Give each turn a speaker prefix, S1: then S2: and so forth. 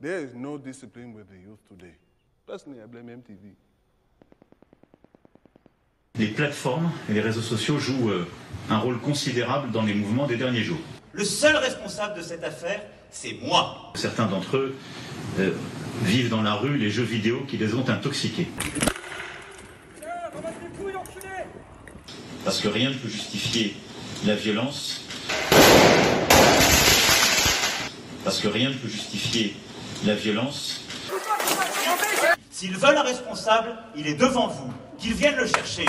S1: There is no discipline with the youth today. Personally, I blame MTV.
S2: Les plateformes et les réseaux sociaux jouent euh, un rôle considérable dans les mouvements des derniers jours.
S3: Le seul responsable de cette affaire, c'est moi.
S2: Certains d'entre eux euh, vivent dans la rue les jeux vidéo qui les ont intoxiqués. Parce que rien ne peut justifier la violence. Parce que rien ne peut justifier la violence.
S3: S'ils veulent un responsable, il est devant vous. Qu'ils viennent le chercher.